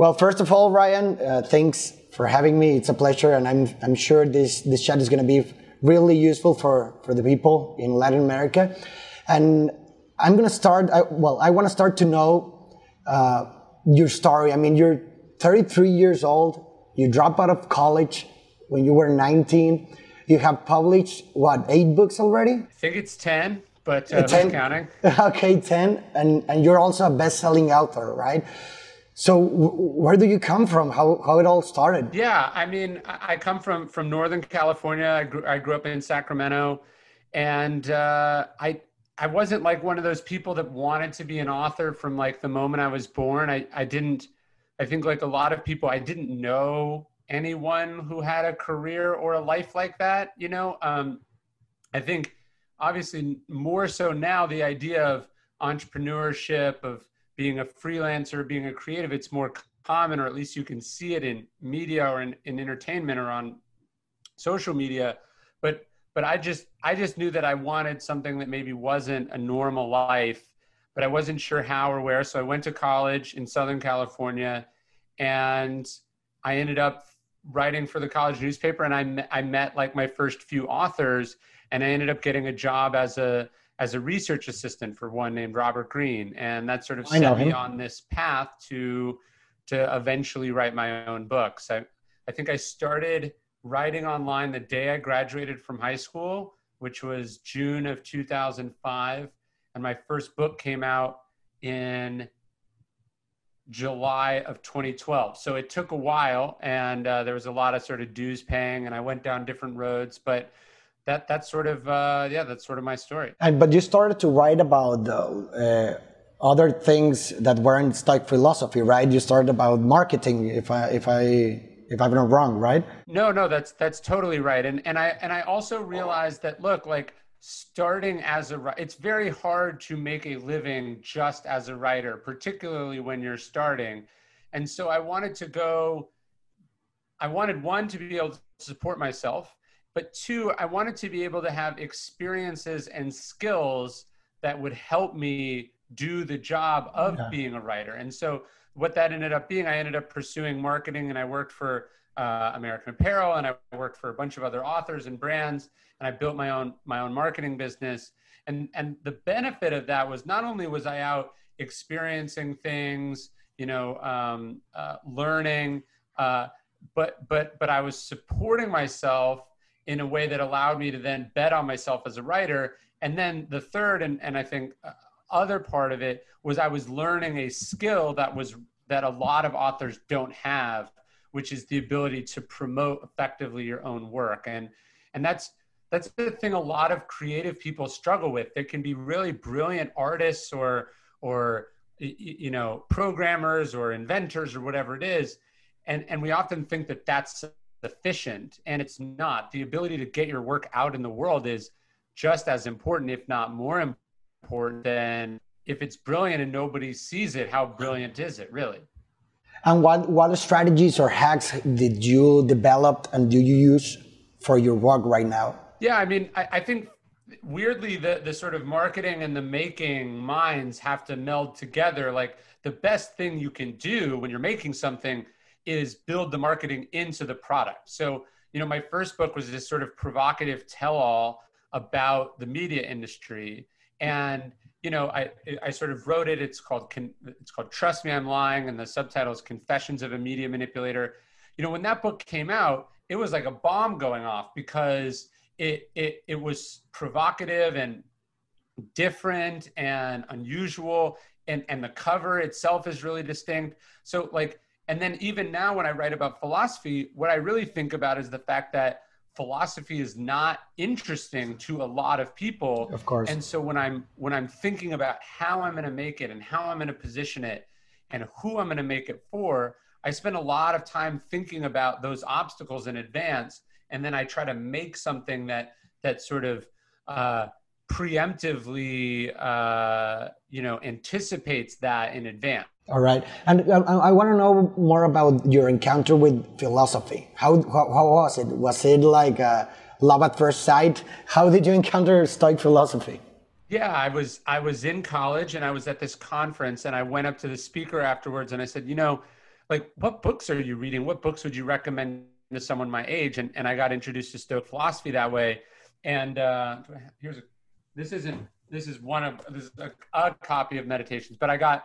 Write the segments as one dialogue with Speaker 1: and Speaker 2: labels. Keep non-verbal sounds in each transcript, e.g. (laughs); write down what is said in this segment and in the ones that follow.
Speaker 1: Well, first of all, Ryan, uh, thanks for having me. It's a pleasure, and I'm I'm sure this this chat is going to be really useful for for the people in Latin America. And I'm going to start. I, well, I want to start to know uh, your story. I mean, you're 33 years old. You dropped out of college when you were 19. You have published what eight books already? I
Speaker 2: think it's 10, but uh, 10 counting. (laughs)
Speaker 1: okay, 10, and and you're also a best-selling author, right? So where do you come from? How, how it all started?
Speaker 2: Yeah, I mean, I come from from Northern California. I grew, I grew up in Sacramento, and uh, I I wasn't like one of those people that wanted to be an author from like the moment I was born. I I didn't. I think like a lot of people, I didn't know anyone who had a career or a life like that. You know, um, I think obviously more so now the idea of entrepreneurship of being a freelancer, being a creative, it's more common, or at least you can see it in media or in, in entertainment or on social media. But but I just I just knew that I wanted something that maybe wasn't a normal life, but I wasn't sure how or where. So I went to college in Southern California, and I ended up writing for the college newspaper. And I I met like my first few authors, and I ended up getting a job as a as a research assistant for one named Robert Greene, and that sort of set me on this path to to eventually write my own books. I I think I started writing online the day I graduated from high school, which was June of 2005, and my first book came out in July of 2012. So it took a while, and uh, there was a lot of sort of dues paying, and I went down different roads, but that that's sort of uh, yeah, that's sort of my story.
Speaker 1: And but you started to write about uh, other things that weren't stoic philosophy, right? You started about marketing, if I if I if I'm not wrong, right?
Speaker 2: No, no, that's that's totally right. And and I and I also realized that look, like starting as a it's very hard to make a living just as a writer, particularly when you're starting. And so I wanted to go I wanted one to be able to support myself but two, I wanted to be able to have experiences and skills that would help me do the job of yeah. being a writer. And so what that ended up being, I ended up pursuing marketing and I worked for uh, American Apparel and I worked for a bunch of other authors and brands and I built my own my own marketing business. And and the benefit of that was not only was I out experiencing things, you know, um, uh, learning, uh, but but but I was supporting myself in a way that allowed me to then bet on myself as a writer. And then the third, and, and I think uh, other part of it was I was learning a skill that was that a lot of authors don't have, which is the ability to promote effectively your own work. And and that's that's the thing a lot of creative people struggle with. There can be really brilliant artists or or you know programmers or inventors or whatever it is and and we often think that that's efficient and it's not. The ability to get your work out in the world is just as important if not more important than if it's brilliant and nobody sees it how brilliant is it really?
Speaker 1: And what what strategies or hacks did you develop and do you use for your work right now?
Speaker 2: Yeah i mean i, I think weirdly the the sort of marketing and the making minds have to meld together. Like the best thing you can do when you're making something is build the marketing into the product. So, you know, my first book was this sort of provocative tell all about the media industry. And, you know, I, I sort of wrote it. It's called, it's called Trust Me, I'm Lying. And the subtitle is Confessions of a Media Manipulator. You know, when that book came out, it was like a bomb going off because it, it, it was provocative and different and unusual. And, and the cover itself is really distinct. So like, and then even now, when I write about philosophy, what I really think about is the fact that philosophy is not interesting to a lot of people.
Speaker 1: Of course.
Speaker 2: And so when I'm when I'm thinking about how I'm going to make it and how I'm going to position it and who I'm going to make it for, I spend a lot of time thinking about those obstacles in advance, and then I try to make something that that sort of uh, preemptively, uh, you know, anticipates that in advance.
Speaker 1: All right, and um, I want to know more about your encounter with philosophy. How how, how was it? Was it like a love at first sight? How did you encounter Stoic philosophy?
Speaker 2: Yeah, I was I was in college and I was at this conference and I went up to the speaker afterwards and I said, you know, like what books are you reading what books would you recommend to someone my age and, and i got introduced to stoic philosophy that way and uh, here's a this isn't this is one of this is a, a copy of meditations but i got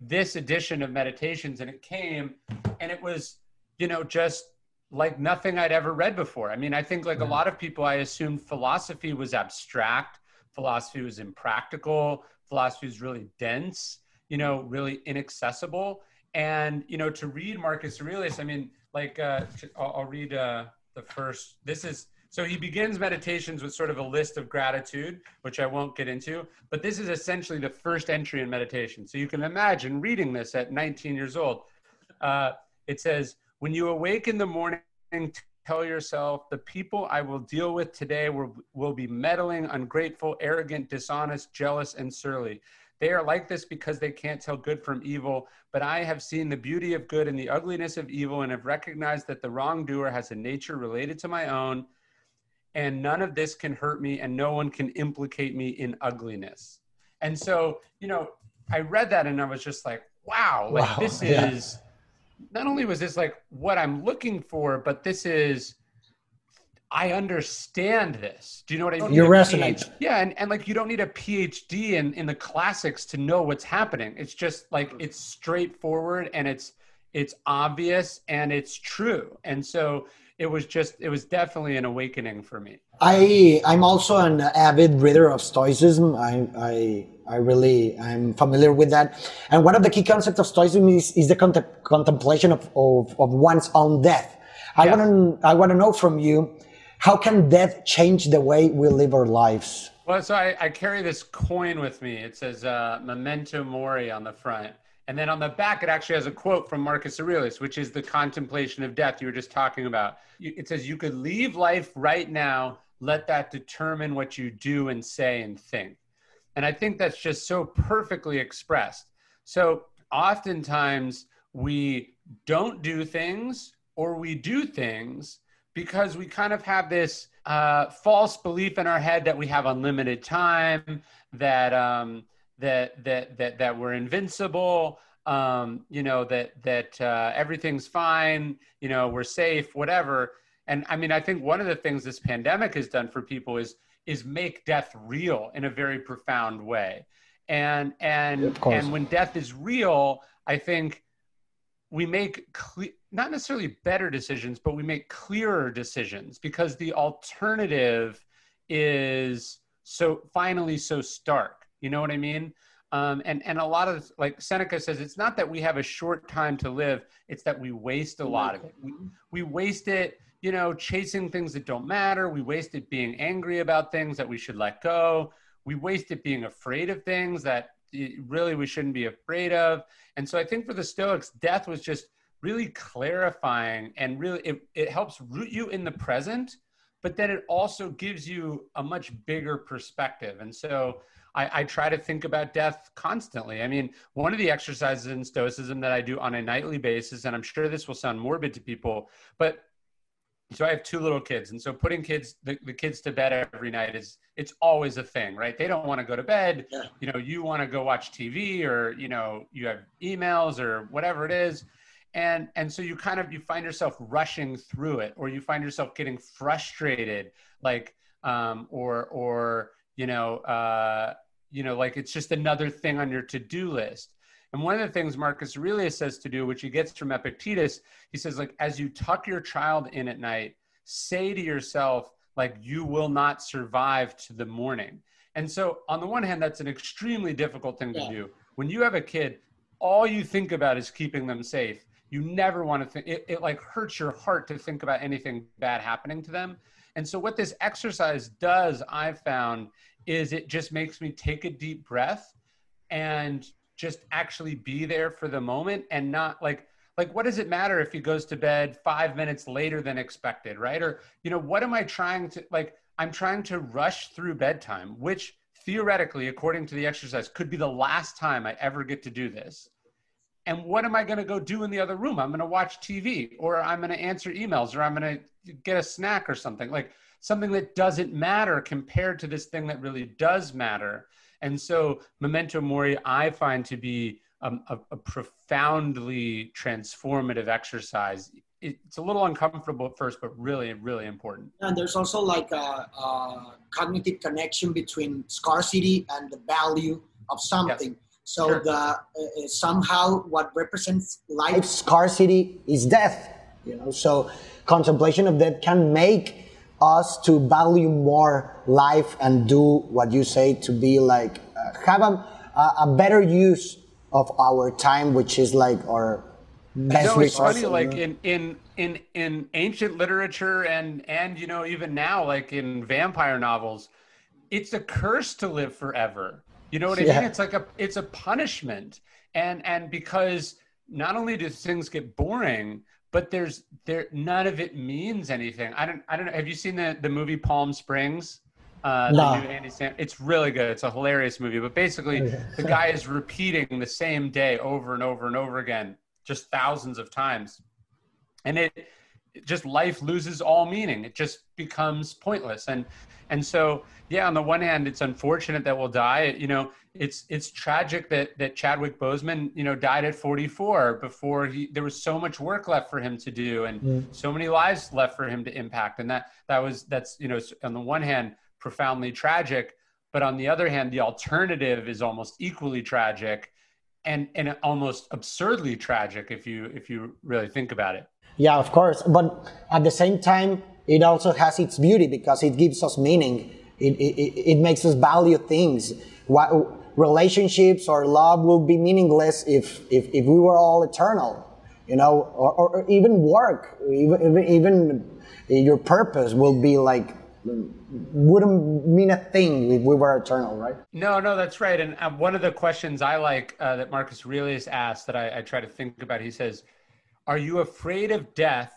Speaker 2: this edition of meditations and it came and it was you know just like nothing i'd ever read before. I mean i think like a lot of people i assumed philosophy was abstract philosophy was impractical philosophy was really dense you know really inaccessible. And you know to read marcus aurelius i mean like uh, I'll, I'll read uh, the first this is so he begins meditations with sort of a list of gratitude, which I won't get into, but this is essentially the first entry in meditation. So you can imagine reading this at 19 years old. Uh, it says, When you awake in the morning, tell yourself, the people I will deal with today will, will be meddling, ungrateful, arrogant, dishonest, jealous, and surly. They are like this because they can't tell good from evil, but I have seen the beauty of good and the ugliness of evil and have recognized that the wrongdoer has a nature related to my own and none of this can hurt me and no one can implicate me in ugliness and so you know i read that and i was just like wow like wow, this yeah. is not only was this like what i'm looking for but this is I understand this. Do you know what I mean?
Speaker 1: You resonate.
Speaker 2: Yeah, and, and like you don't need a PhD in, in the classics to know what's happening. It's just like mm-hmm. it's straightforward and it's it's obvious and it's true. And so it was just it was definitely an awakening for me.
Speaker 1: I i'm also an avid reader of stoicism. I i i really i'm familiar with that. And one of the key concepts of stoicism is, is the contem- contemplation of, of, of one's own death. I yeah. want to i want to know from you how can death change the way we live our lives?
Speaker 2: Well so i, I carry this coin with me. It says uh, memento mori on the front and then on the back, it actually has a quote from Marcus Aurelius, which is the contemplation of death you were just talking about. It says, You could leave life right now, let that determine what you do and say and think. And I think that's just so perfectly expressed. So oftentimes we don't do things or we do things because we kind of have this uh, false belief in our head that we have unlimited time, that, um, that that that that we're invincible um, you know that that uh, everything's fine you know we're safe whatever. And i mean i think one of the things this pandemic has done for people is is make death real in a very profound way. And and and when death is real i think we make cle- not necessarily better decisions but we make clearer decisions because the alternative is so finally so stark you know what I mean? Um, and and a lot of like Seneca says, it's not that we have a short time to live; it's that we waste a lot of it. We, we waste it, you know, chasing things that don't matter. We waste it being angry about things that we should let go. We waste it being afraid of things that really we shouldn't be afraid of. And so I think for the Stoics, death was just really clarifying and really it, it helps root you in the present, but then it also gives you a much bigger perspective. And so I, I, try to think about death constantly. I mean, one of the exercises in Stoicism that I do on a nightly basis, and I'm sure this will sound morbid to people, but so I have two little kids, and so putting kids the, the kids to bed every night is it's always a thing, right? They don't want to go to bed. Yeah. You know, you want to go watch TV, or you know, you have emails or whatever it is, and and so you kind of you find yourself rushing through it, or you find yourself getting frustrated, like um, or or you know, uh, you know, like it's just another thing on your to-do list. And one of the things Marcus Aurelius says to do, which he gets from Epictetus, he says, like, as you tuck your child in at night, say to yourself, like, you will not survive to the morning. And so, on the one hand, that's an extremely difficult thing to yeah. do. When you have a kid, all you think about is keeping them safe. You never want to think, it, it like hurts your heart to think about anything bad happening to them. And so, what this exercise does, I've found, is it just makes me take a deep breath and just actually be there for the moment and not like like what does it matter if he goes to bed five minutes later than expected right? Or you know what am i trying to like i'm trying to rush through bedtime which theoretically according to the exercise could be the last time i ever get to do this and what am i going to go do in the other room i'm going to watch tv or i'm going to answer emails or i'm going to get a snack or something like something that doesn't matter compared to this thing that really does matter. And so memento mori, I find to be um, a, a, profoundly transformative exercise. It's a little uncomfortable at first, but really, really important.
Speaker 3: And there's also like a, a cognitive connection between scarcity and the value of something. Yes. So sure. the uh, somehow what represents life
Speaker 1: scarcity is death. You know, so contemplation of death can make us to value more life and do what you say to be like uh, have a, a better use of our time, which is like our
Speaker 2: best no, it's funny, like in in in in ancient literature and and you know even now, like in vampire novels, it's a curse to live forever. You know what I yeah. mean? It's like a it's a punishment, and and because not only do things get boring, but there's there none of it means anything. I don't I don't know. Have you seen the the movie Palm Springs? Uh, no. the new Andy Sam. It's really good. It's a hilarious movie. But basically, the guy is repeating the same day over and over and over again, just thousands of times, and it, it just life loses all meaning. It just becomes pointless. And and so yeah, on the one hand, it's unfortunate that we'll die. You know, it's it's tragic that that Chadwick Boseman, you know, died at 44 before he there was so much work left for him to do and mm. so many lives left for him to impact. And that that was that's you know on the one hand profoundly tragic, but on the other hand, the alternative is almost equally tragic and and almost absurdly tragic if you if you really think about it.
Speaker 1: Yeah, of course, but at the same time, it also has its beauty because it gives us meaning. It it, it makes us value things. What, relationships or love will be meaningless if if, if we were all eternal, you know, or, or even work, even even your purpose will be like wouldn't mean a thing if we were eternal, right?
Speaker 2: No, no, that's right. And uh, one of the questions I like uh, that Marcus Aurelius asked that I, I try to think about, he says, Are you afraid of death?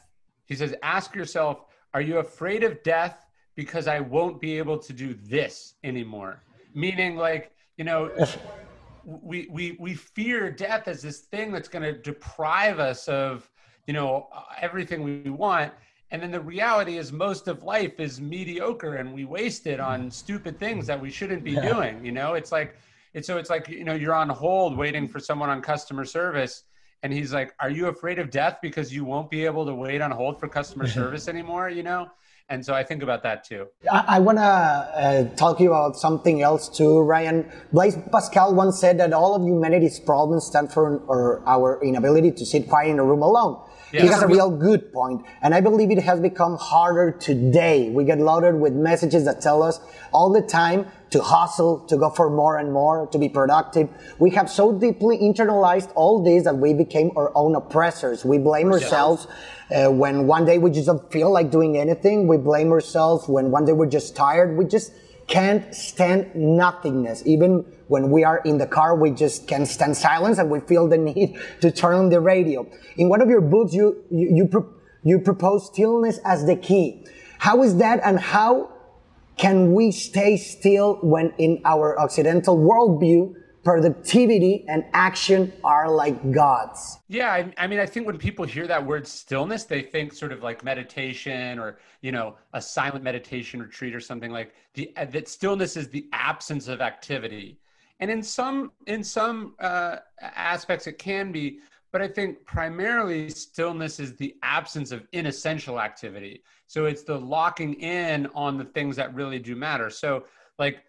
Speaker 2: He says, Ask yourself, Are you afraid of death because I won't be able to do this anymore? Meaning, like, you know, we, we, we fear death as this thing that's going to deprive us of, you know, everything we want and then the reality is most of life is mediocre and we waste it on stupid things that we shouldn't be yeah. doing. You know, it's like, it's so it's like, you know, you're on hold waiting for someone on customer service. And he's like, Are you afraid of death because you won't be able to wait on hold for customer (laughs) service anymore? You know? And so I think about that too.
Speaker 1: I, I want to uh, talk to you about something else too, Ryan. Blaise Pascal once said that all of humanity's problems stem from our inability to sit quiet in a room alone. Yes. He has a real good. And I believe it has become harder today. We get loaded with messages that tell us all the time to hustle, to go for more and more, to be productive. We have so deeply internalized all this that we became our own oppressors. We blame ourselves uh, when one day we just don't feel like doing anything. We blame ourselves when one day we're just tired. We just can't stand nothingness. Even when we are in the car, we just can't stand silence and we feel the (laughs) need to turn on the radio. In one of your books, you, you, you, pro- you propose stillness as the key. How is that and how can we stay still when in our Occidental worldview, productivity and action are like gods.
Speaker 2: Yeah, I, I, mean, I think when people hear that word stillness, they think sort of like meditation or you know a silent meditation retreat or something like the uh, that stillness is the absence of activity, and in some in some uh, aspects it can be, but I think primarily stillness is the absence of inessential activity. So it's the locking in on the things that really do matter. So like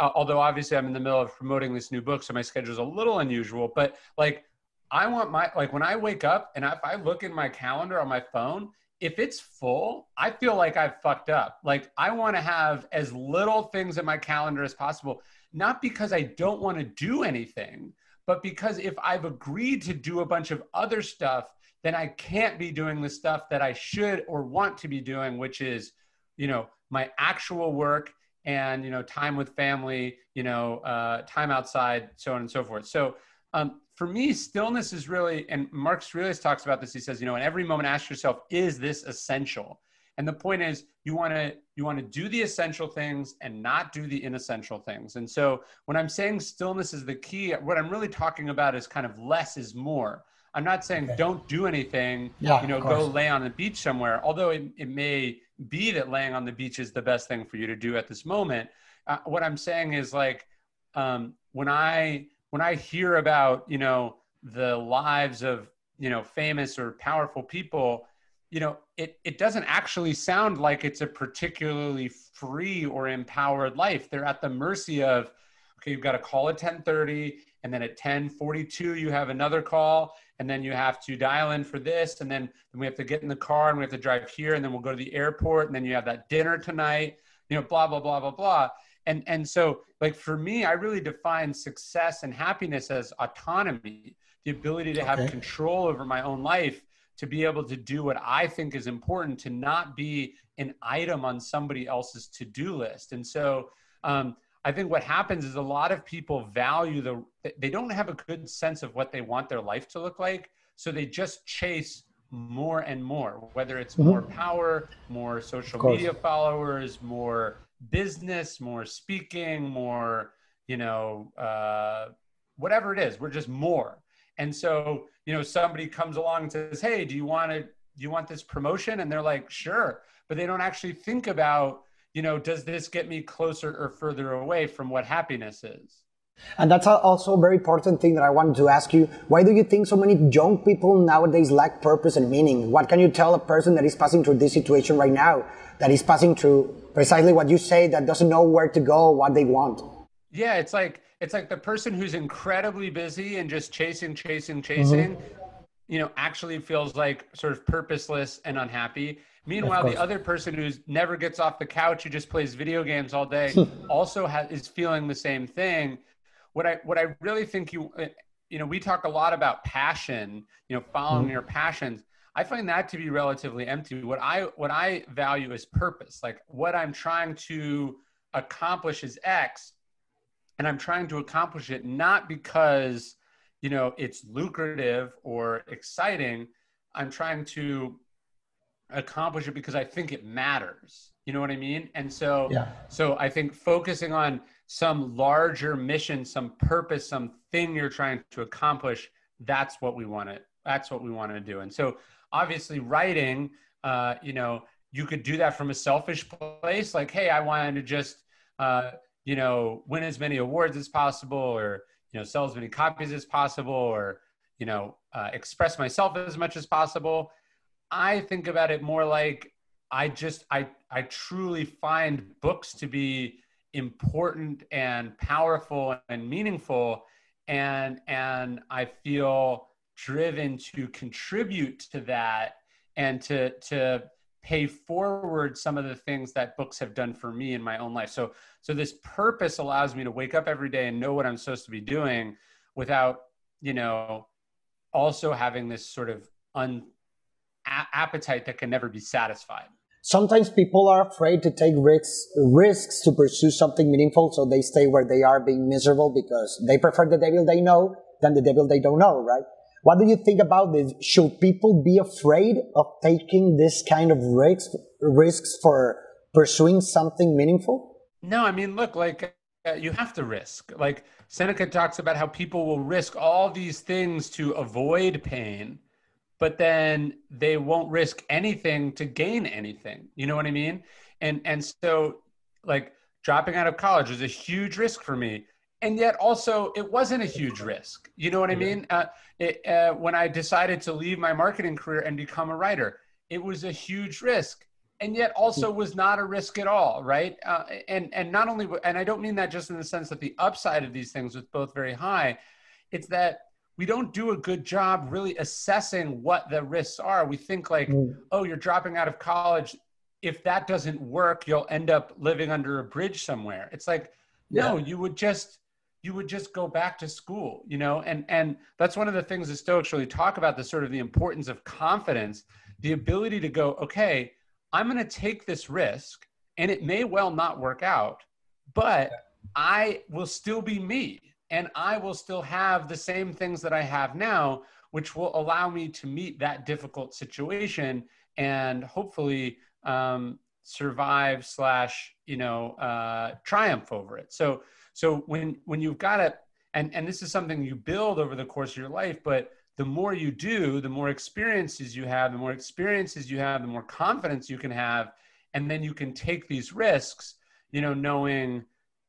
Speaker 2: uh, although obviously I'm in the middle of promoting this new book, so my schedule is a little unusual. But like, I want my like when I wake up and if I look in my calendar on my phone, if it's full, I feel like I've fucked up. Like I want to have as little things in my calendar as possible, not because I don't want to do anything, but because if I've agreed to do a bunch of other stuff, then I can't be doing the stuff that I should or want to be doing, which is, you know, my actual work and you know time with family you know uh, time outside so on and so forth. So um, for me stillness is really and marcus aurelius talks about this. He says you know in every moment ask yourself is this essential? And the point is you want to you want to do the essential things and not do the inessential things. And so when i'm saying stillness is the key what i'm really talking about is kind of less is more. I'm not saying okay. don't do anything yeah, you know go lay on the beach somewhere although it, it may be that laying on the beach is the best thing for you to do at this moment. Uh, what I'm saying is like um, when I when I hear about, you know, the lives of, you know, famous or powerful people, you know, it, it doesn't actually sound like it's a particularly free or empowered life. They're at the mercy of, okay, you've got a call at 1030 and then at 1042 you have another call and then you have to dial in for this and then, we have to get in the car and we have to drive here and then we'll go to the airport and then you have that dinner tonight, you know, blah, blah, blah, blah, blah. And, and so like for me, I really define success and happiness as autonomy, the ability to have control over my own life to be able to do what I think is important, to not be an item on somebody else's to do list. And so um, I think what happens is a lot of people value the, they don't have a good sense of what they want their life to look like. So they just chase more and more, whether it's mm-hmm. more power, more social media followers, more business, more speaking, more, you know, uh, whatever it is. We're just more. And so, you know, somebody comes along and says, Hey, do you want to, do you want this promotion? And they're like, sure. But they don't actually think about, you know, does this get me closer or further away from what happiness is?
Speaker 1: And that's also a very important thing that I wanted to ask you. Why do you think so many young people nowadays lack purpose and meaning? What can you tell a person that is passing through this situation right now, that is passing through precisely what you say, that doesn't know where to go, what they want?
Speaker 2: Yeah, it's like it's like the person who's incredibly busy and just chasing, chasing, chasing, mm-hmm. You know, actually feels like sort of purposeless and unhappy. Meanwhile, the other person who never gets off the couch, who just plays video games all day, (laughs) also has, is feeling the same thing. What I what I really think you uh, you know, we talk a lot about passion, you know, following mm-hmm. your passions. I find that to be relatively empty. What I what I value is purpose. Like what I'm trying to accomplish is X, and i'm trying to accomplish it not because you know it's lucrative or exciting i'm trying to accomplish it because i think it matters. You know what i mean? And so yeah. so i think focusing on some larger mission some purpose some thing you're trying to accomplish that's what we want to that's what we want to do. And so obviously writing uh, you know you could do that from a selfish place like hey i wanted to just uh, you know, win as many awards as possible or, you know, sell as many copies as possible or, you know, uh, express myself as much as possible. I think about it more like I just, I, I truly find books to be important and powerful and meaningful. And, and I feel driven to contribute to that and to, to, pay forward some of the things that books have done for me in my own life. So so this purpose allows me to wake up every day and know what I'm supposed to be doing without, you know, also having this sort of un a- appetite that can never be satisfied.
Speaker 1: Sometimes people are afraid to take risks risks to pursue something meaningful, so they stay where they are being miserable because they prefer the devil they know than the devil they don't know, right? What do you think about this? Should people be afraid of taking this kind of risks, risks for pursuing something meaningful?
Speaker 2: No, I mean, look, like uh, you have to risk. Like Seneca talks about how people will risk all these things to avoid pain, but then they won't risk anything to gain anything. You know what I mean? And and so like dropping out of college was a huge risk for me and yet also it wasn't a huge risk. You know what i mean? Uh, it, uh, when i decided to leave my marketing career and become a writer it was a huge risk and yet also was not a risk at all right? Uh, and and not only and i don't mean that just in the sense that the upside of these things was both very high it's that we don't do a good job really assessing what the risks are. We think like mm. oh you're dropping out of college. If that doesn't work you'll end up living under a bridge somewhere. It's like no yeah. you would just you would just go back to school you know? And and that's one of the things the stoics really talk about the sort of the importance of confidence the ability to go okay i'm going to take this risk and it may well not work out but i will still be me and i will still have the same things that i have now which will allow me to meet that difficult situation and hopefully um, survive slash you know uh, triumph over it. So so when when you've got it, and and this is something you build over the course of your life, but the more you do, the more experiences you have, the more experiences you have, the more confidence you can have, and then you can take these risks, you know, knowing,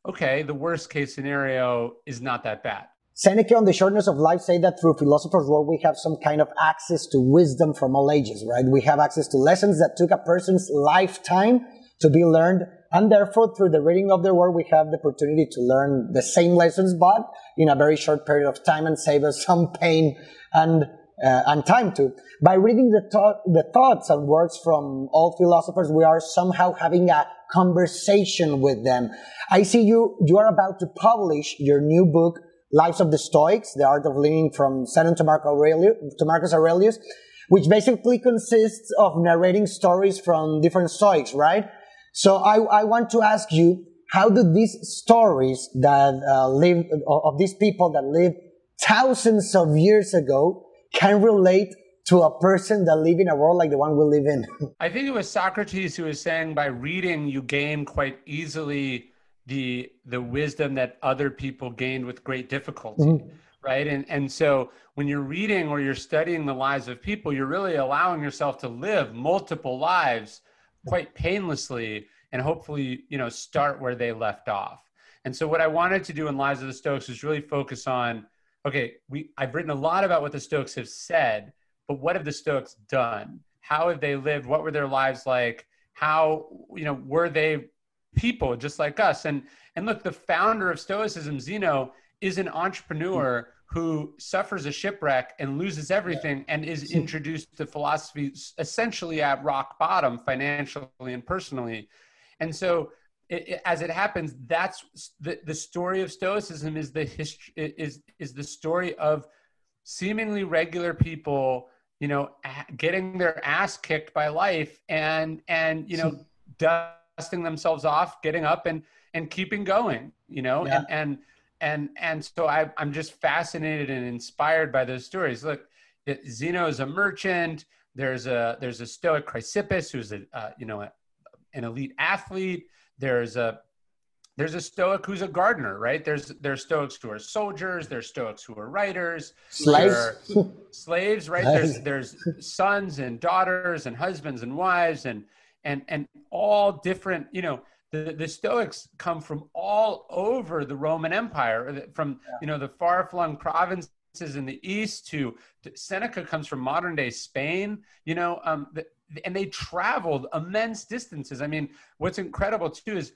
Speaker 2: okay, the worst case scenario is not that bad.
Speaker 1: Seneca on the shortness of life say that through philosopher's world we have some kind of access to wisdom from all ages, right? We have access to lessons that took a person's lifetime to be learned. And therefore, through the reading of their work, we have the opportunity to learn the same lessons, but in a very short period of time and save us (laughs) some pain and uh, and time to. By reading the, the thoughts and words from all philosophers, we are somehow having a conversation with them. I see you, you are about to publish your new book, Lives of the Stoics, The Art of Living from Seneca to, to Marcus Aurelius, which basically consists of narrating stories from different Stoics, right? So I, I want to ask you, how do these stories that uh, live, of these people that lived thousands of years ago can relate to a person that live in a world like the one we live in? (laughs)
Speaker 2: I think it was Socrates who was saying by reading you gain quite easily the the wisdom that other people gained with great difficulty. Mm-hmm right and and so when you're reading or you're studying the lives of people you're really allowing yourself to live multiple lives quite painlessly and hopefully you know start where they left off. And so what i wanted to do in lives of the stoics is really focus on okay we i've written a lot about what the stoics have said but what have the stoics done? How have they lived? What were their lives like? How you know were they people just like us? And and look the founder of stoicism zeno is an entrepreneur who suffers a shipwreck and loses everything and is introduced to philosophy essentially at rock bottom financially and personally. And so it, it, as it happens that's the, the story of stoicism is the history is is the story of seemingly regular people you know getting their ass kicked by life and and you know dusting themselves off getting up and and keeping going you know yeah. and and and and so I, I'm just fascinated and inspired by those stories. Look, Zeno is a merchant. There's a there's a Stoic Chrysippus who's a uh, you know a, an elite athlete. There's a there's a Stoic who's a gardener, right? There's there's Stoics who are soldiers. There's Stoics who are writers.
Speaker 1: Slaves.
Speaker 2: slaves, right? There's there's sons and daughters and husbands and wives and and and all different you know the, the Stoics come from all over the Roman Empire, from you know the far-flung provinces in the east to, to, Seneca comes from modern day Spain. You know, um, the, and they traveled immense distances. I mean, what's incredible too is,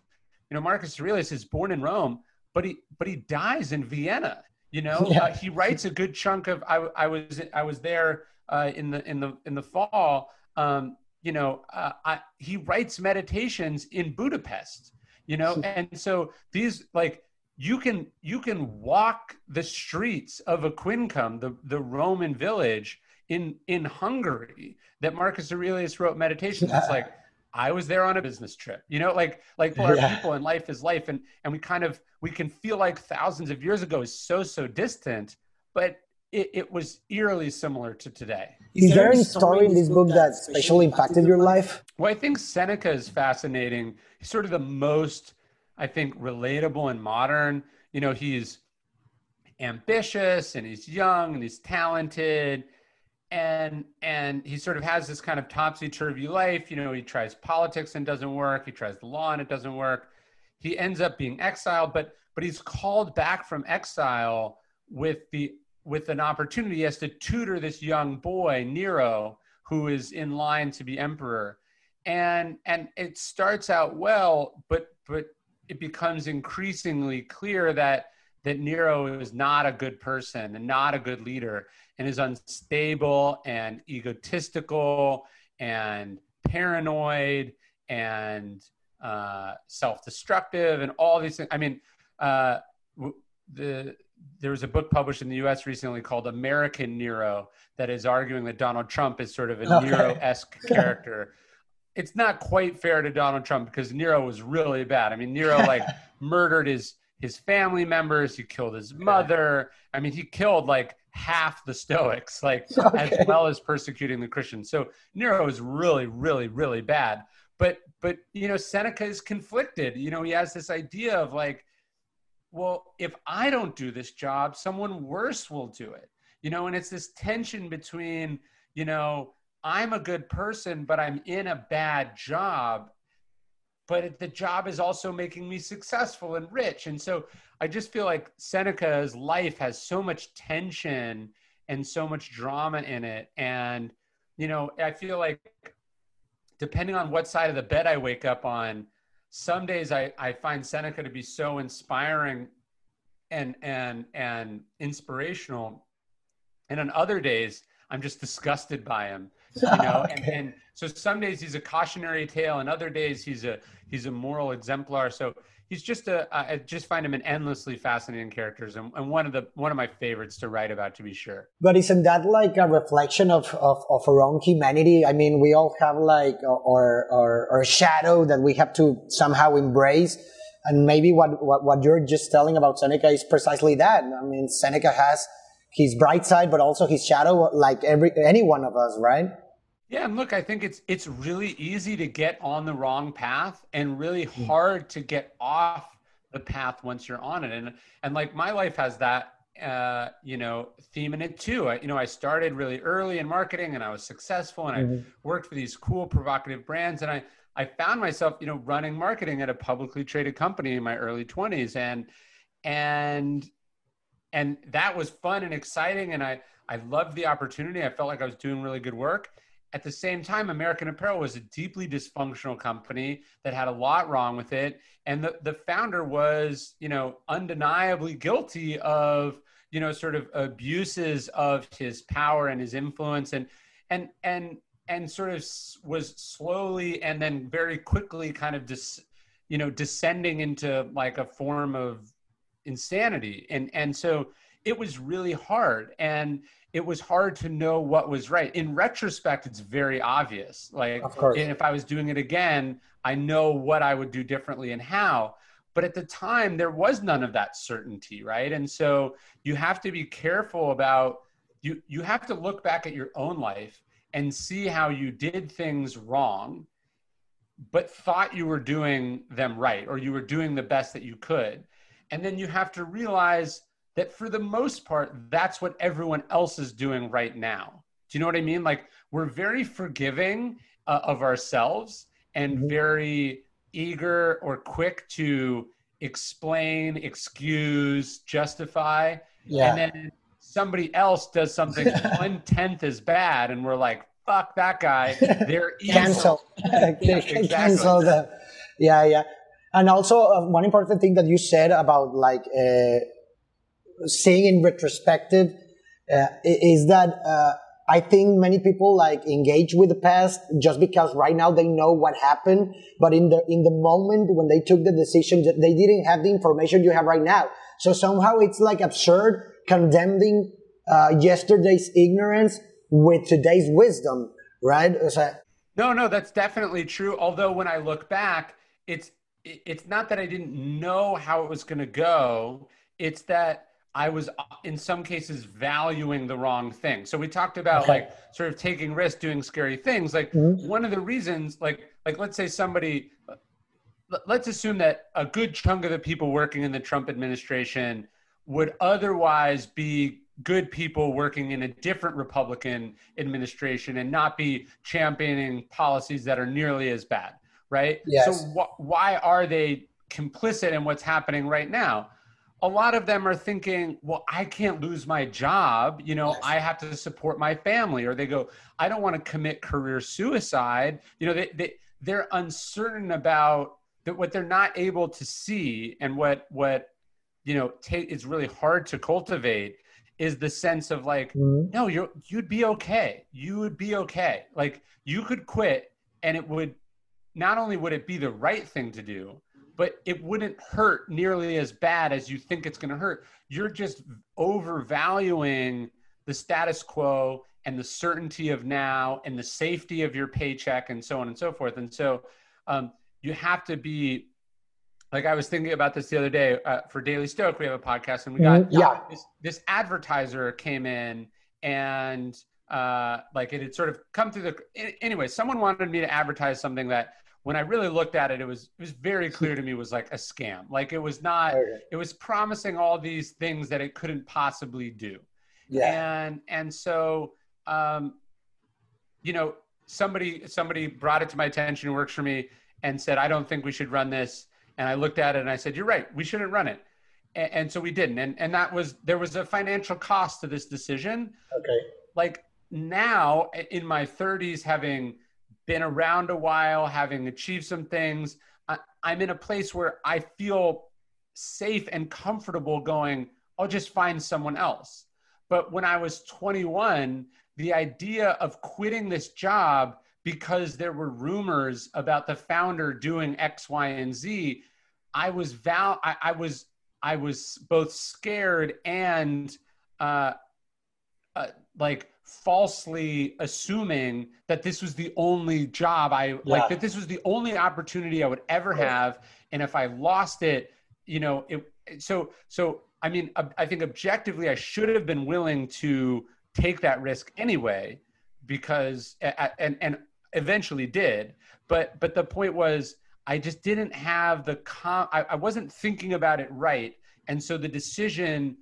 Speaker 2: you know, Marcus Aurelius is born in Rome, but he but he dies in Vienna. You know, yeah. uh, he writes a good chunk of. I, I was I was there uh, in the in the in the fall. Um, you know, uh, I, he writes meditations in Budapest, you know, (laughs) and so these like you can you can walk the streets of Aquincum, the the Roman village in in Hungary that Marcus Aurelius wrote meditations. It's like (laughs) I was there on a business trip, you know, like like for yeah. people and life is life, and and we kind of we can feel like thousands of years ago is so so distant, but it, it was eerily similar to today.
Speaker 1: Is, there any story in this book that especially impacted your life?
Speaker 2: Well, I think Seneca is fascinating. He's sort of the most, I think, relatable and modern. You know, he's ambitious and he's young and he's talented and and he sort of has this kind of topsy-turvy life you know he tries politics and doesn't work he tries the law and it doesn't work he ends up being exiled but but he's called back from exile with the with an opportunity, has to tutor this young boy, Nero, who is in line to be emperor. And and it starts out well, but but it becomes increasingly clear that that Nero is not a good person and not a good leader and is unstable and egotistical and paranoid and uh, self-destructive and all these things. I mean, uh, the there was a book published in the US recently called American Nero that is arguing that Donald Trump is sort of a okay. Nero esque (laughs) character. It's not quite fair to Donald Trump because Nero was really bad. I mean, Nero (laughs) like murdered his his family members, he killed his mother. I mean, he killed like half the Stoics, like (laughs) okay. as well as persecuting the Christians. So Nero is really, really, really bad. But but you know, Seneca is conflicted. You know, he has this idea of like well, if I don't do this job, someone worse will do it. You know, and it's this tension between, you know, I'm a good person, but I'm in a bad job. but the job is also making me successful and rich. And so I just feel like Seneca's life has so much tension and so much drama in it. And, you know, I feel like depending on what side of the bed I wake up on, some days I, I find Seneca to be so inspiring and and and inspirational. And on other days, I'm just disgusted by him. You know, (laughs) and, and so some days he's a cautionary tale, and other days he's a he's a moral exemplar. So he's just a I just find him an endlessly fascinating character and, and one of the one of my favorites to write about to be sure.
Speaker 1: But isn't that like a reflection of of, of our own humanity? I mean, we all have like our our, our shadow that we have to somehow embrace. And maybe what, what, what you're just telling about Seneca is precisely that. I mean, Seneca has his bright side, but also his shadow, like every any one of us, right?
Speaker 2: Yeah, and look, I think it's it's really easy to get on the wrong path and really hmm. hard to get off the path once you're on it. And and like my life has that uh, you know, theme in it too. I, you know, I started really early in marketing and I was successful and mm-hmm. I worked for these cool provocative brands and I I found myself, you know, running marketing at a publicly traded company in my early 20s and and and that was fun and exciting and I I loved the opportunity. I felt like I was doing really good work at the same time, American Apparel was a deeply dysfunctional company that had a lot wrong with it. And the, the founder was, you know, undeniably guilty of, you know, sort of abuses of his power and his influence and, and, and, and sort of was slowly and then very quickly kind of just you know, descending into like a form of insanity. And, and so it was really hard. And, it was hard to know what was right. In retrospect, it's very obvious. Like, of course. and if I was doing it again, I know what I would do differently and how. But at the time, there was none of that certainty, right? And so you have to be careful about you. You have to look back at your own life and see how you did things wrong, but thought you were doing them right, or you were doing the best that you could. And then you have to realize that for the most part, that's what everyone else is doing right now. Do you know what I mean? Like we're very forgiving uh, of ourselves and mm-hmm. very eager or quick to explain, excuse, justify. Yeah. And then somebody else does something (laughs) one tenth as bad, and we're like, fuck that guy. (laughs) They're
Speaker 1: cancel. (laughs) yeah, exactly. Cancel them. Yeah, yeah. And also, uh, one important thing that you said about like uh, saying in retrospective uh, is that uh, I think many people like engage with the past just because right now they know what happened, but in the in the moment when they took the decision, they didn't have the information you have right now. So somehow it's like absurd condemning uh, yesterday's ignorance with today's wisdom, right? So,
Speaker 2: no, no, that's definitely true. Although when I look back, it's it's not that I didn't know how it was going to go. It's that I was uh, in some cases valuing the wrong thing. So we talked about okay. like sort of taking risks, doing scary things. Like mm-hmm. one of the reasons, like like let's say somebody, let's assume that a good chunk of the people working in the Trump administration would otherwise be good people working in a different Republican administration and not be championing policies that are nearly as bad, right? Yes. So wh- why are they complicit in what's happening right now? A lot of them are thinking, well, I can't lose my job. You know, I have to support my family. Or they go, I don't want to commit career suicide. You know, they, they, they're uncertain about that what they're not able to see and what, what, you know, it's really hard to cultivate is the sense of like, mm-hmm. no, you're, you'd be okay. You would be okay. Like you could quit and it would, not only would it be the right thing to do, but it wouldn't hurt nearly as bad as you think it's going to hurt. You're just overvaluing the status quo and the certainty of now and the safety of your paycheck and so on and so forth. And so um, you have to be like I was thinking about this the other day uh, for Daily Stoic. We have a podcast, and we got mm-hmm. yeah. this, this advertiser came in and uh, like it had sort of come through the anyway. Someone wanted me to advertise something that when I really looked at it, it was it was very clear to me was like a scam. Like it was not. Okay. It was promising all these things that it couldn't possibly do. Yeah. And and so, um, you know, somebody somebody brought it to my attention who works for me, and said, I don't think we should run this. And I looked at it and I said, You're right, we shouldn't run it. And, and so we didn't. And, and that was, there was a financial cost to this decision.
Speaker 1: Okay.
Speaker 2: Like now in my 30s, having been around a while, having achieved some things, I, I'm in a place where I feel safe and comfortable going, I'll just find someone else. But when I was 21, the idea of quitting this job because there were rumors about the founder doing X, Y, and Z, I was val- I, I was I was both scared and uh, uh, like falsely assuming that this was the only job I yeah. like that this was the only opportunity I would ever have, and if I lost it, you know, it. So so I mean, I think objectively, I should have been willing to take that risk anyway, because and and eventually did. But but the point was, I just didn't have the com. I, I wasn't thinking about it right, and so the decision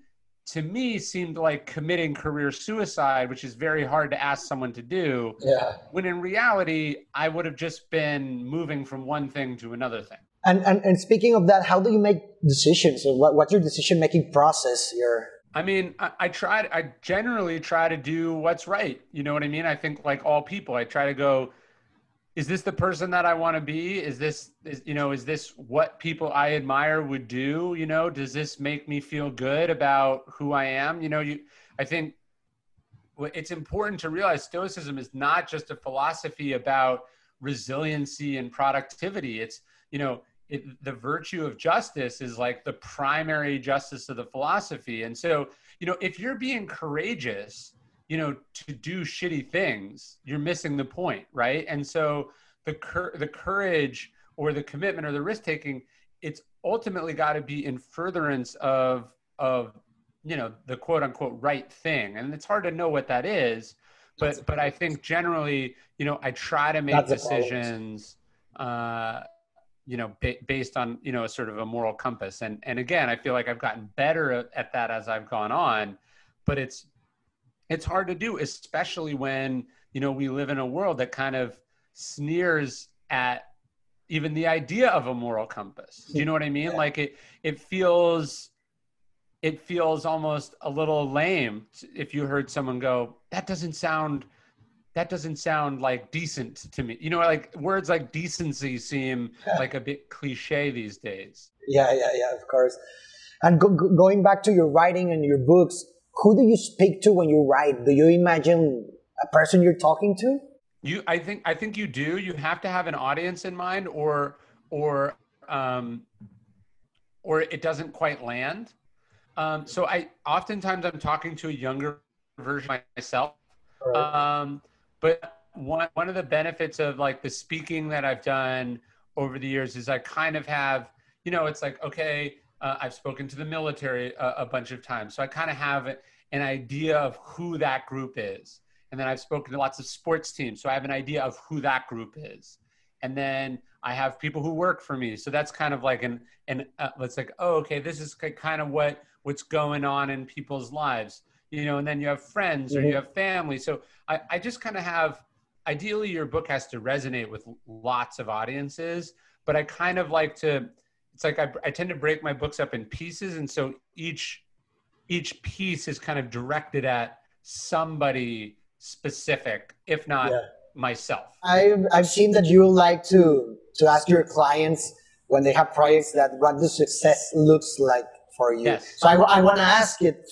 Speaker 2: to me seemed like committing career suicide, which is very hard to ask someone to do.
Speaker 1: Yeah.
Speaker 2: When in reality, I would have just been moving from one thing to another thing.
Speaker 1: And, and, and speaking of that, how do you make decisions? So what, what's your decision making process? Your
Speaker 2: I mean, I, I try. I generally try to do what's right. You know what I mean? I think like all people, I try to go. Is this the person that I want to be? Is this, is, you know, is this what people I admire would do? You know, does this make me feel good about who I am? You know, you. I think it's important to realize Stoicism is not just a philosophy about resiliency and productivity. It's you know it, the virtue of justice is like the primary justice of the philosophy. And so, you know, if you're being courageous, you know, to do shitty things, you're missing the point, right? And so, the cur- the courage or the commitment or the risk taking, it's ultimately got to be in furtherance of of you know the quote unquote right thing, and it's hard to know what that is. But but I think generally, you know, I try to make decisions. Uh, you know ba- based on you know a sort of a moral compass and and again i feel like i've gotten better at that as i've gone on but it's it's hard to do especially when you know we live in a world that kind of sneers at even the idea of a moral compass do you know what i mean yeah. like it it feels it feels almost a little lame if you heard someone go that doesn't sound that doesn't sound like decent to me. You know, like words like decency seem like a bit cliche these days.
Speaker 1: Yeah, yeah, yeah, of course. And go, go, going back to your writing and your books, who do you speak to when you write? Do you imagine a person you're talking to?
Speaker 2: You, I think, I think you do. You have to have an audience in mind, or, or, um, or it doesn't quite land. Um, so I, oftentimes, I'm talking to a younger version myself. Right. Um, but one one of the benefits of like the speaking that I've done over the years is I kind of have, you know, it's like okay, uh, I've spoken to the military a, a bunch of times, so I kind of have an idea of who that group is. And then I've spoken to lots of sports teams, so I have an idea of who that group is. And then I have people who work for me, so that's kind of like an an uh, it's like oh okay, this is kind of what what's going on in people's lives you know, and then you have friends or mm-hmm. you have family. So I, I just kind of have, ideally, your book has to resonate with lots of audiences, but I kind of like to, it's like I, I tend to break my books up in pieces. And so each, each piece is kind of directed at somebody specific, if not yeah. myself.
Speaker 1: I've, I've seen that you like to, to ask your clients when they have projects that what the success looks like for you. Yes. So I, I want to ask it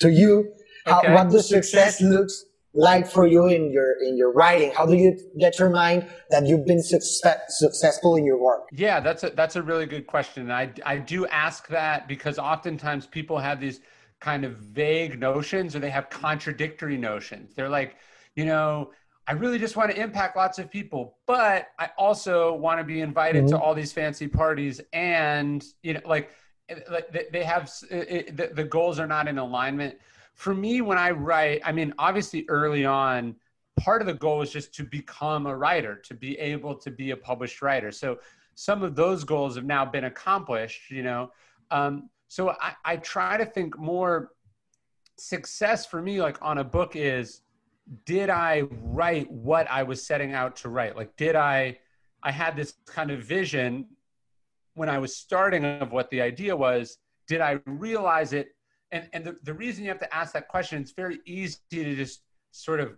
Speaker 1: to you how, okay. what the success looks like for you in your in your writing? How do you get your mind that you've been success, successful in your work?
Speaker 2: Yeah that's a that's a really good question. I i do ask that because oftentimes people have these kind of vague notions or they have contradictory notions. They're like you know i really just want to impact lots of people but i also want to be invited mm-hmm. to all these fancy parties. And you know like eh, they have eh, eh, the, the goals are not in alignment for me when i write i mean obviously early on part of the goal is just to become a writer to be able to be a published writer so some of those goals have now been accomplished you know um, so I, I try to think more success for me like on a book is did i write what i was setting out to write like did i I had this kind of vision when I was starting of what the idea was. Did I realize it? And, and the, the reason you have to ask that question, it's very easy to just sort of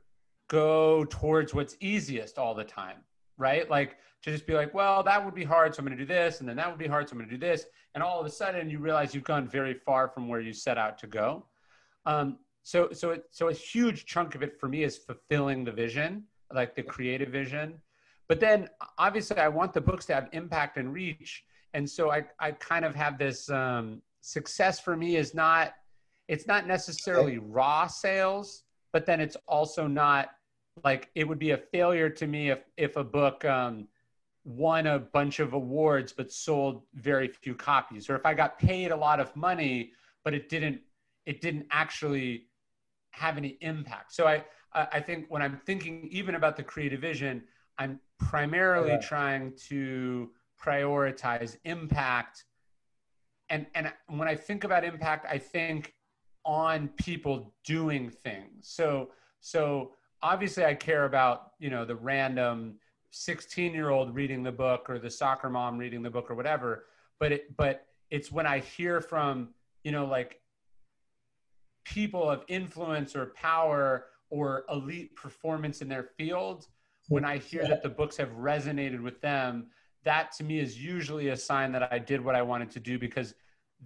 Speaker 2: go towards what's easiest all the time, right? Like to just be like, well, that would be hard, so I'm going to do this, and then that would be hard, so I'm going to do this, and all of a sudden you realize you've gone very far from where you set out to go. Um, so, so, it, so a huge chunk of it for me is fulfilling the vision, like the creative vision. But then, obviously, I want the books to have impact and reach, and so I, I kind of have this um, success for me is not, it's not necessarily raw sales, but then it's also not like it would be a failure to me if if a book um, won a bunch of awards but sold very few copies. Or if i got paid a lot of money but it didn't it didn't actually have any impact. So i i think when i'm thinking even about the creative vision i'm primarily yeah. trying to prioritize impact. And and when i think about impact i think on people doing things. So so obviously i care about you know the random 16 year old reading the book or the soccer mom reading the book or whatever but it but it's when i hear from you know like people of influence or power or elite performance in their field when i hear that the books have resonated with them that to me is usually a sign that i did what i wanted to do because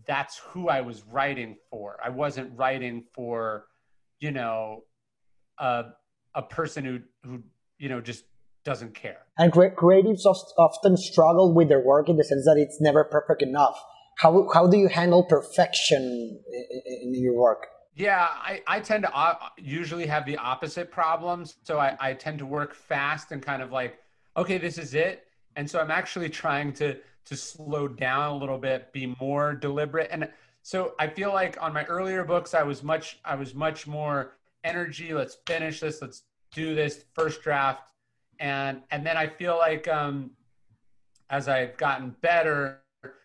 Speaker 2: that's who i was writing for i wasn't writing for you know a, a person who who you know just doesn't care.
Speaker 1: And creatives often struggle with their work in the sense that it's never perfect enough. How, how do you handle perfection in your work?
Speaker 2: Yeah, I, I tend to uh, usually have the opposite problems. So I, I tend to work fast and kind of like, okay, this is it. And so I'm actually trying to to slow down a little bit, be more deliberate. And so I feel like on my earlier books, I was much I was much more energy. Let's finish this. Let's do this first draft and and then I feel like um, as I've gotten better,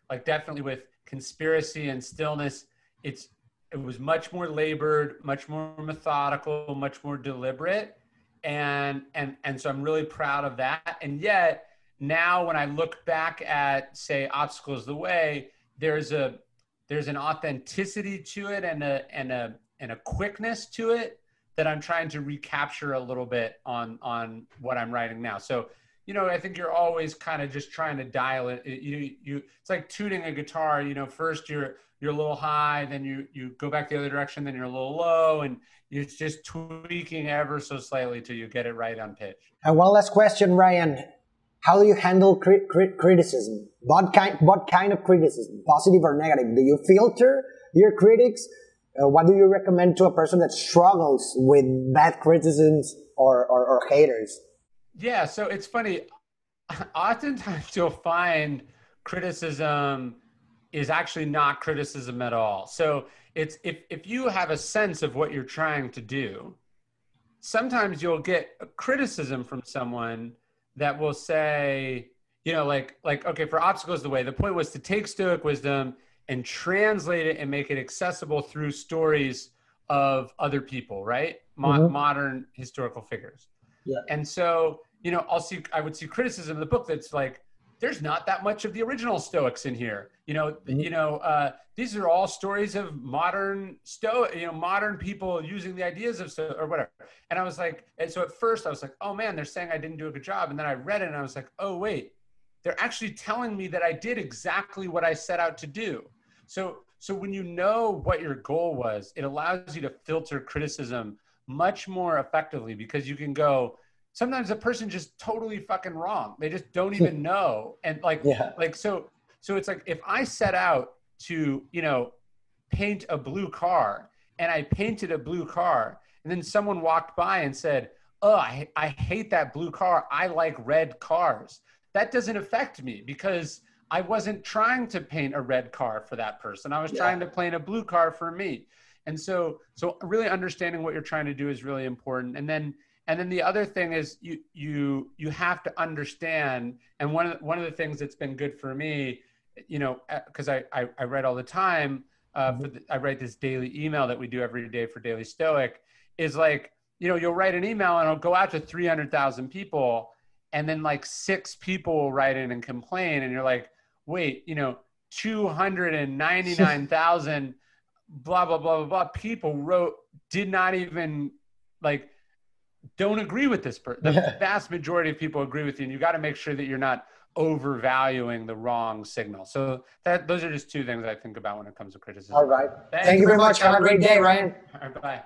Speaker 2: like definitely with conspiracy and stillness, it's it was much more labored, much more methodical, much more deliberate, and and and so I'm really proud of that. And yet now, when I look back at say obstacles the way, there's a there's an authenticity to it and a and a and a quickness to it that I'm trying to recapture a little bit on on what I'm writing now. So, you know, I think you're always kind of just trying to dial it. You you it's like tuning a guitar. You know, first you're you're a little high, then you you go back the other direction, then you're a little low, and you're just tweaking ever so slightly till you get it right on pitch.
Speaker 1: And one last question, Ryan. How do you handle crit- crit- criticism? What kind what kind of criticism, positive or negative? Do you filter your critics? Uh, what do you recommend to a person that struggles with bad criticisms or, or, or haters?
Speaker 2: Yeah, so it's funny. (laughs) Oftentimes you'll find criticism is actually not criticism at all. So it's if if you have a sense of what you're trying to do, sometimes you'll get a criticism from someone that will say, you know, like like okay, for obstacles the way the point was to take stoic wisdom and translate it and make it accessible through stories of other people, right? Mo- mm-hmm. Modern historical figures. Yeah. And so, you know, I'll see, I would see criticism of the book that's like, there's not that much of the original Stoics in here. You know, mm-hmm. you know, uh, these are all stories of modern Stoic, you know, modern people using the ideas of Stoic or whatever. And I was like, and so at first I was like, oh man, they're saying I didn't do a good job. And then I read it and I was like, oh wait, they're actually telling me that I did exactly what I set out to do. So so when you know what your goal was, it allows you to filter criticism much more effectively because you can go sometimes a person just totally fucking wrong. They just don't (laughs) even know. And like yeah. like so so it's like if I set out to, you know, paint a blue car and I painted a blue car and then someone walked by and said, "Oh, I, I hate that blue car. I like red cars." That doesn't affect me because I wasn't trying to paint a red car for that person. I was yeah. trying to paint a blue car for me. And so so really understanding what you're trying to do is really important. And then and then the other thing is you you you have to understand and one of the, one of the things that's been good for me, you know, because uh, I, I, I write all the time. Uh, mm-hmm. the, I write this daily email that we do every day for Daily Stoic. Is like you know you'll write an email and it'll go out to three hundred thousand people, and then like six people will write in and complain and you're like wait you know 299,000 (laughs) blah blah blah blah blah people wrote did not even like don't agree with this person the vast majority of people agree with you and you got to make sure that you're not overvaluing the wrong signal. So that those are just two things i think about when it comes to criticism.
Speaker 1: All right. Thank, thank you very much. have a great day. Ryan.
Speaker 2: All right bye